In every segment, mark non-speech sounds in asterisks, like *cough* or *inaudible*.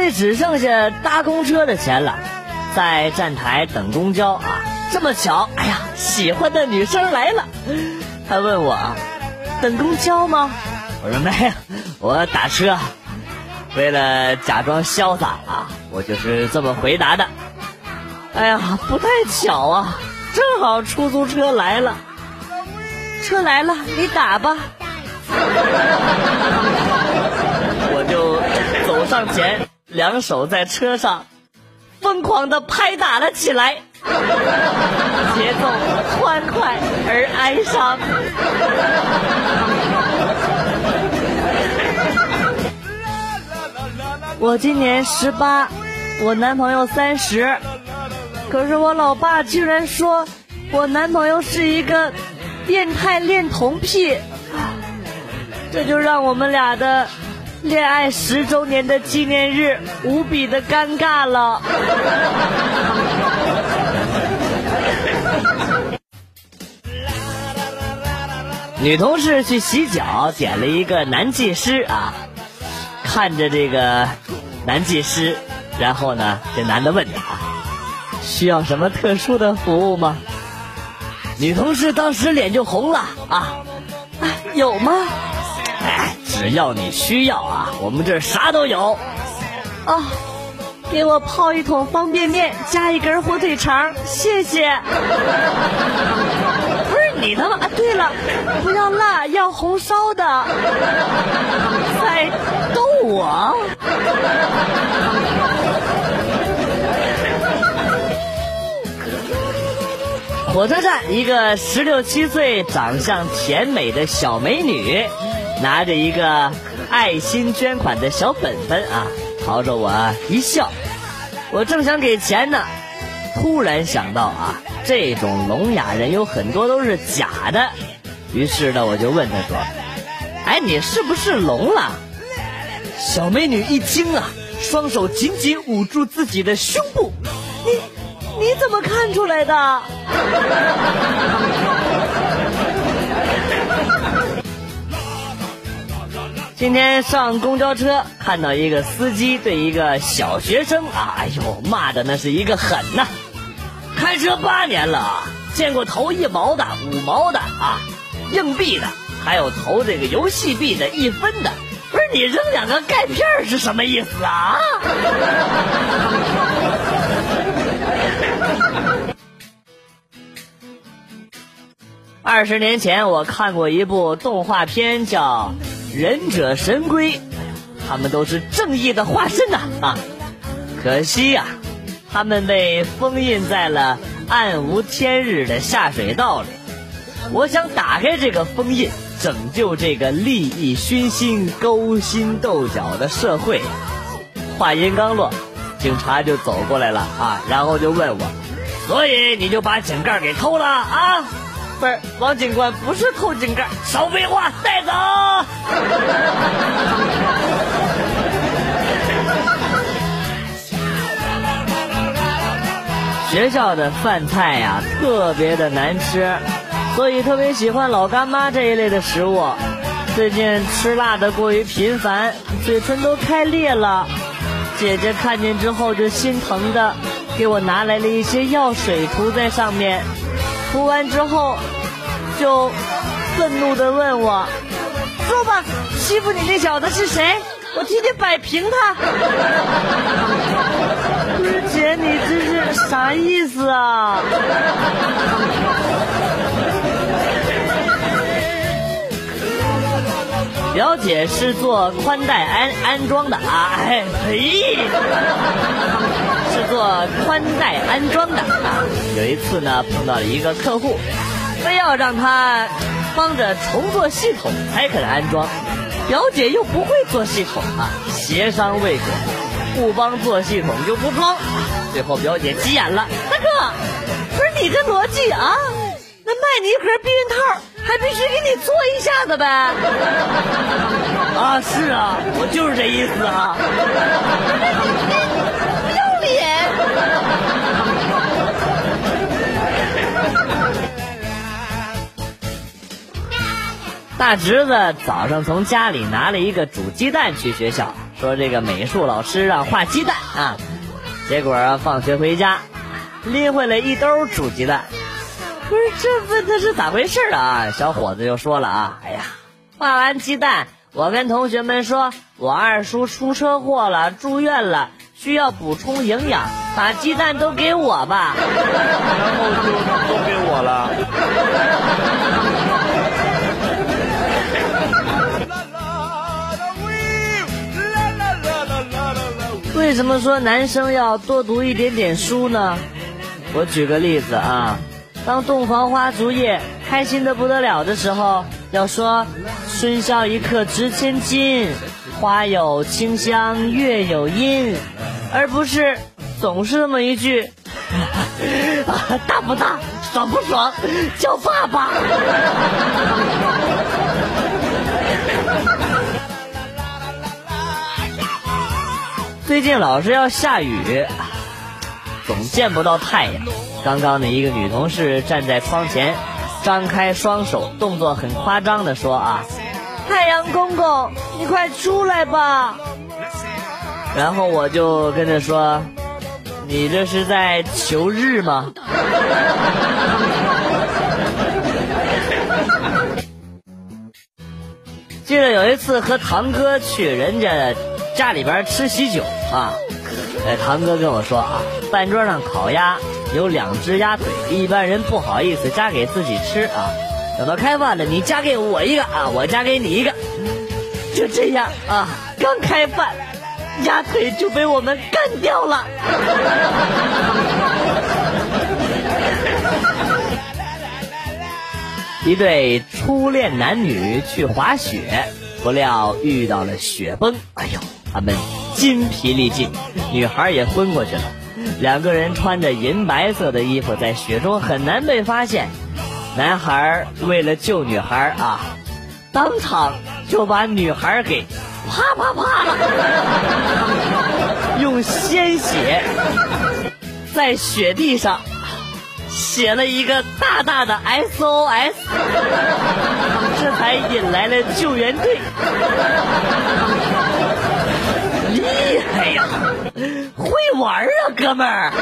里只剩下搭公车的钱了，在站台等公交啊。这么巧，哎呀，喜欢的女生来了，她问我等公交吗？我说没有，我打车。为了假装潇洒啊，我就是这么回答的。哎呀，不太巧啊，正好出租车来了。车来了，你打吧。*laughs* 我就走上前，两手在车上疯狂的拍打了起来，节奏欢快而哀伤。我今年十八，我男朋友三十，可是我老爸居然说我男朋友是一个变态恋童癖，这就让我们俩的恋爱十周年的纪念日无比的尴尬了。女同事去洗脚，点了一个男技师啊。看着这个男技师，然后呢，这男的问他需要什么特殊的服务吗？女同事当时脸就红了啊，有吗？哎，只要你需要啊，我们这啥都有。哦，给我泡一桶方便面，加一根火腿肠，谢谢。*laughs* 不是你他妈啊！对了，不要辣，要红烧的。在逗我？火车站，一个十六七岁、长相甜美的小美女，拿着一个爱心捐款的小本本啊，朝着我一笑。我正想给钱呢，突然想到啊，这种聋哑人有很多都是假的，于是呢，我就问他说：“哎，你是不是聋了？”小美女一惊啊，双手紧紧捂住自己的胸部。你你怎么看出来的？今天上公交车，看到一个司机对一个小学生啊，哎呦，骂的那是一个狠呐！开车八年了，见过投一毛的、五毛的啊，硬币的，还有投这个游戏币的一分的。不是你扔两个钙片是什么意思啊？*laughs* 二十年前我看过一部动画片，叫《忍者神龟》，他们都是正义的化身呐啊！可惜呀，他们被封印在了暗无天日的下水道里。我想打开这个封印。拯救这个利益熏心、勾心斗角的社会。话音刚落，警察就走过来了啊，然后就问我：“所以你就把井盖给偷了啊？”不是，王警官，不是偷井盖，少废话，带走。学校的饭菜呀，特别的难吃。所以特别喜欢老干妈这一类的食物。最近吃辣的过于频繁，嘴唇都开裂了。姐姐看见之后就心疼的，给我拿来了一些药水涂在上面。涂完之后，就愤怒的问我：“说吧，欺负你那小子是谁？我替你摆平他。”不是姐，你这是啥意思啊？表姐是做宽带安安装的啊，哎呸，是做宽带安装的啊。有一次呢，碰到了一个客户，非要让他帮着重做系统才肯安装，表姐又不会做系统啊，协商未果，不帮做系统就不装。最后表姐急眼了，大哥，不是你这逻辑啊？那卖你一盒避孕套。还必须给你做一下子呗！啊，是啊，我就是这意思啊！*laughs* 不要脸！大侄子早上从家里拿了一个煮鸡蛋去学校，说这个美术老师让画鸡蛋啊，结果放学回家拎回来一兜煮鸡蛋。不是这问他是咋回事啊？小伙子就说了啊，哎呀，画完鸡蛋，我跟同学们说，我二叔出车祸了，住院了，需要补充营养，把鸡蛋都给我吧。然后就都给我了。为什么说男生要多读一点点书呢？我举个例子啊。当洞房花烛夜，开心的不得了的时候，要说“春宵一刻值千金，花有清香月有阴”，而不是总是那么一句 *laughs* “大不大，爽不爽，叫爸爸”。最近老是要下雨，总见不到太阳。刚刚的一个女同事站在窗前，张开双手，动作很夸张的说：“啊，太阳公公，你快出来吧！” *laughs* 然后我就跟着说：“你这是在求日吗？” *laughs* 记得有一次和堂哥去人家家里边吃喜酒啊，哎，堂哥跟我说啊，饭桌上烤鸭。有两只鸭腿，一般人不好意思夹给自己吃啊。等到开饭了，你夹给我一个啊，我夹给你一个。就这样啊，刚开饭，鸭腿就被我们干掉了。*laughs* 一对初恋男女去滑雪，不料遇到了雪崩，哎呦，他们筋疲力尽，女孩也昏过去了。两个人穿着银白色的衣服，在雪中很难被发现。男孩为了救女孩啊，当场就把女孩给啪啪啪了，用鲜血在雪地上写了一个大大的 SOS，这才引来了救援队。会玩啊，哥们儿！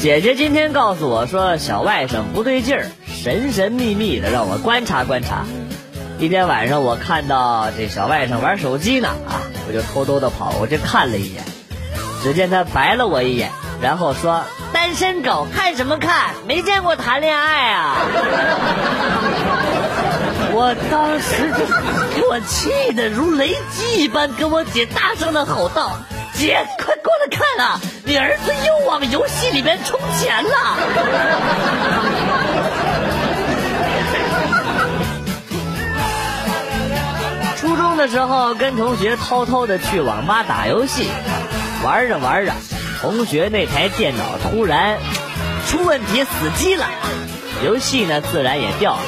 姐姐今天告诉我说，小外甥不对劲儿，神神秘秘的让我观察观察。一天晚上，我看到这小外甥玩手机呢，啊，我就偷偷的跑过去看了一眼。只见他白了我一眼，然后说。单身狗看什么看？没见过谈恋爱啊！*laughs* 我当时就给我气得如雷击一般，跟我姐大声的吼道：“姐，快过来看啊！你儿子又往游戏里面充钱了！” *laughs* 初中的时候，跟同学偷偷的去网吧打游戏，玩着玩着。同学那台电脑突然出问题死机了，游戏呢自然也掉了。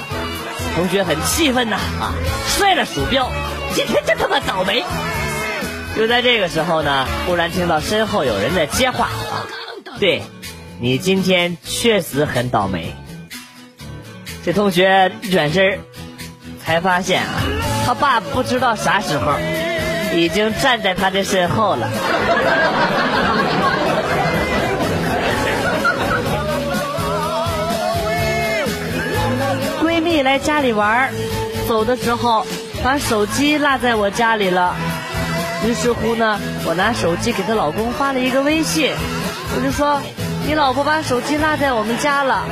同学很气愤呐啊，摔了鼠标，今天真他妈倒霉！就在这个时候呢，忽然听到身后有人在接话啊，对，你今天确实很倒霉。这同学一转身，才发现啊，他爸不知道啥时候已经站在他的身后了。来家里玩儿，走的时候把手机落在我家里了。于是乎呢，我拿手机给她老公发了一个微信，我就说：“你老婆把手机落在我们家了，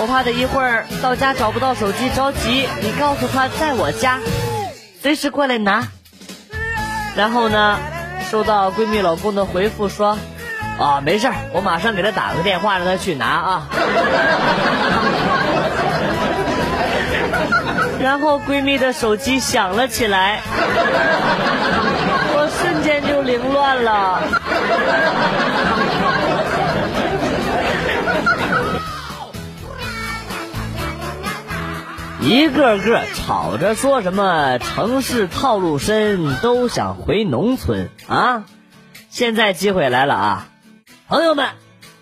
我怕她一会儿到家找不到手机着急，你告诉她在我家，随时过来拿。”然后呢，收到闺蜜老公的回复说：“啊，没事儿，我马上给她打个电话让她去拿啊。”然后闺蜜的手机响了起来，我瞬间就凌乱了。一个个吵着说什么城市套路深，都想回农村啊！现在机会来了啊，朋友们，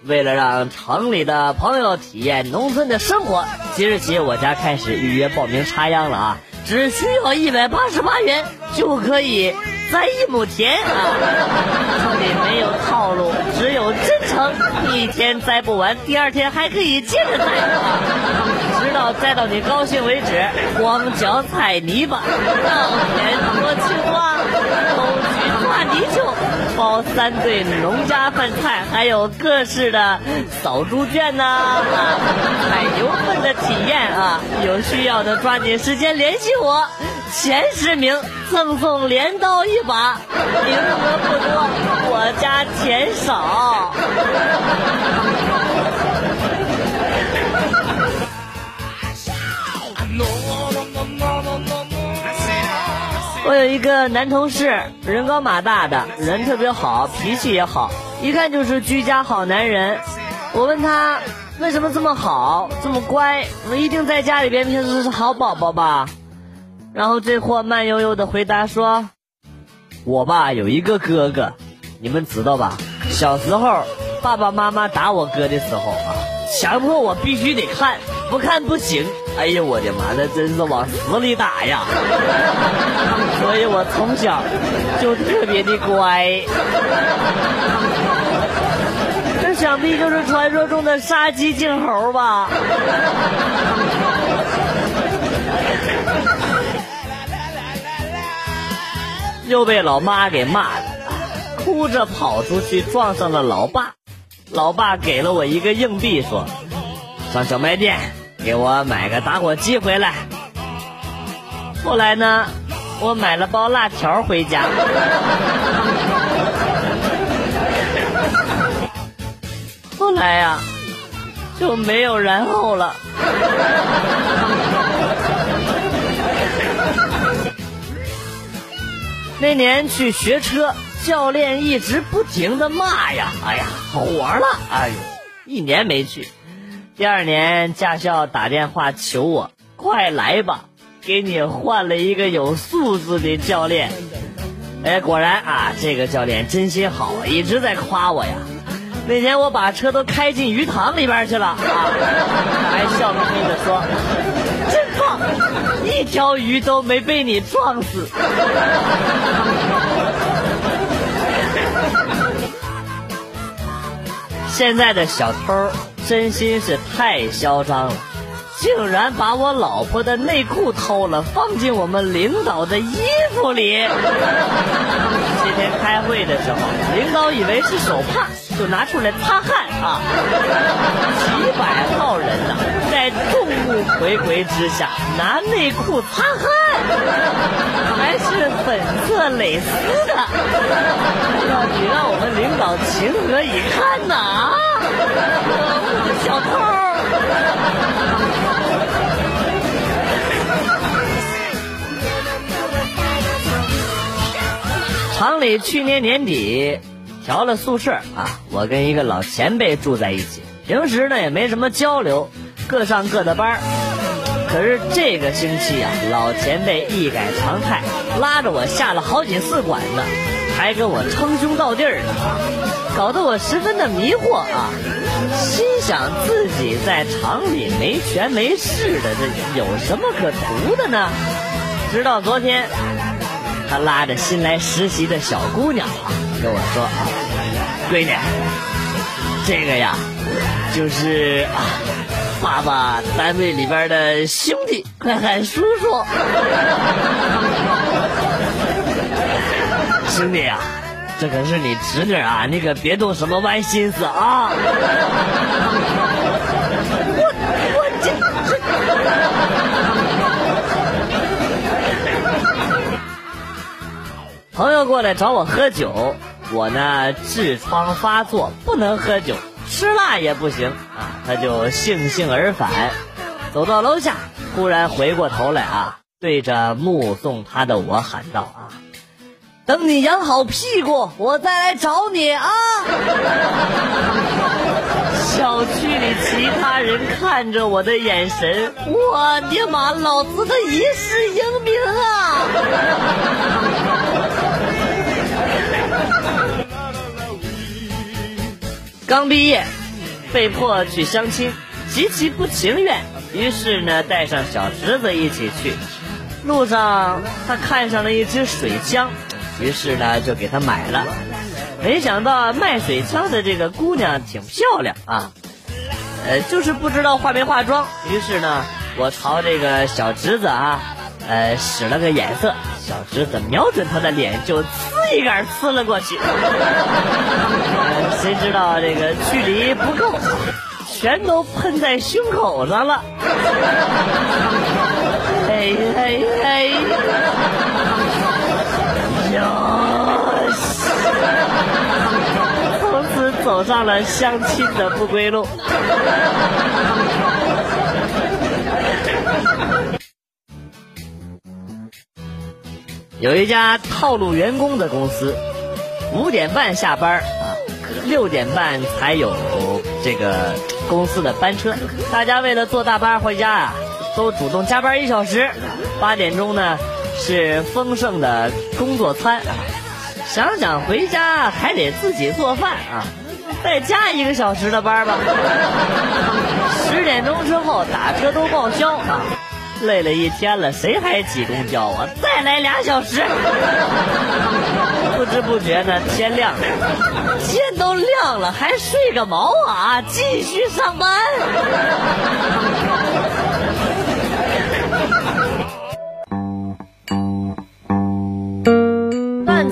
为了让城里的朋友体验农村的生活，即日起我家开始预约报名插秧了啊！只需要一百八十八元就可以栽一亩田啊！这里没有套路，只有真诚。一天栽不完，第二天还可以接着栽啊，直到栽到你高兴为止。光脚踩泥巴，稻田多青蛙，包三顿农家饭菜，还有各式的扫猪圈呐，采牛粪的体验啊！有需要的抓紧时间联系我，前十名赠送镰刀一把，名额不多，我家钱少。我有一个男同事，人高马大的，人特别好，脾气也好，一看就是居家好男人。我问他为什么这么好，这么乖，我一定在家里边平时是好宝宝吧？然后这货慢悠悠的回答说：“我吧有一个哥哥，你们知道吧？小时候爸爸妈妈打我哥的时候啊，强迫我必须得看，不看不行。”哎呀，我的妈，那真是往死里打呀！*laughs* 所以我从小就特别的乖。这想必就是传说中的杀鸡儆猴吧？又被老妈给骂了，哭着跑出去撞上了老爸。老爸给了我一个硬币，说：“上小卖店。”给我买个打火机回来。后来呢，我买了包辣条回家。后来呀，就没有然后了。那年去学车，教练一直不停的骂呀，哎呀，火了，哎呦，一年没去。第二年，驾校打电话求我，快来吧，给你换了一个有素质的教练。哎，果然啊，这个教练真心好，一直在夸我呀。那天我把车都开进鱼塘里边去了，他还笑眯眯的说：“真棒，一条鱼都没被你撞死。”现在的小偷。真心是太嚣张了，竟然把我老婆的内裤偷了，放进我们领导的衣服里。*laughs* 今天开会的时候，领导以为是手帕，就拿出来擦汗啊。几百号人呐，在众目睽睽之下拿内裤擦汗，还是粉色蕾丝的。你让我们领导情何以堪呐啊！小偷！厂里去年年底调了宿舍啊，我跟一个老前辈住在一起，平时呢也没什么交流，各上各的班可是这个星期啊，老前辈一改常态，拉着我下了好几次馆子，还跟我称兄道弟的，搞得我十分的迷惑啊。心想自己在厂里没权没势的，这有什么可图的呢？直到昨天，他拉着新来实习的小姑娘，跟我说：“啊，闺女，这个呀，就是啊，爸爸单位里边的兄弟，快喊叔叔。兄弟啊。”这可是你侄女啊，你可别动什么歪心思啊！我我这朋友过来找我喝酒，我呢痔疮发作，不能喝酒，吃辣也不行啊，他就悻悻而返，走到楼下，突然回过头来啊，对着目送他的我喊道啊。等你养好屁股，我再来找你啊！*laughs* 小区里其他人看着我的眼神，我的妈，老子的一世英名啊！刚毕业，被迫去相亲，极其不情愿，于是呢带上小侄子一起去。路上他看上了一只水枪，于是呢就给他买了。没想到卖水枪的这个姑娘挺漂亮啊，呃，就是不知道化没化妆。于是呢，我朝这个小侄子啊，呃，使了个眼色，小侄子瞄准他的脸就呲一杆呲了过去。谁知道这个距离不够，全都喷在胸口上了。嘿嘿嘿，*laughs* 从此走上了相亲的不归路。有一家套路员工的公司，五点半下班啊，六点半才有这个公司的班车。大家为了坐大巴回家啊，都主动加班一小时。八点钟呢是丰盛的工作餐，想想回家还得自己做饭啊，再加一个小时的班吧。十点钟之后打车都报销啊。累了一天了，谁还挤公交啊？再来俩小时。不知不觉呢，天亮了，天都亮了，还睡个毛啊！继续上班。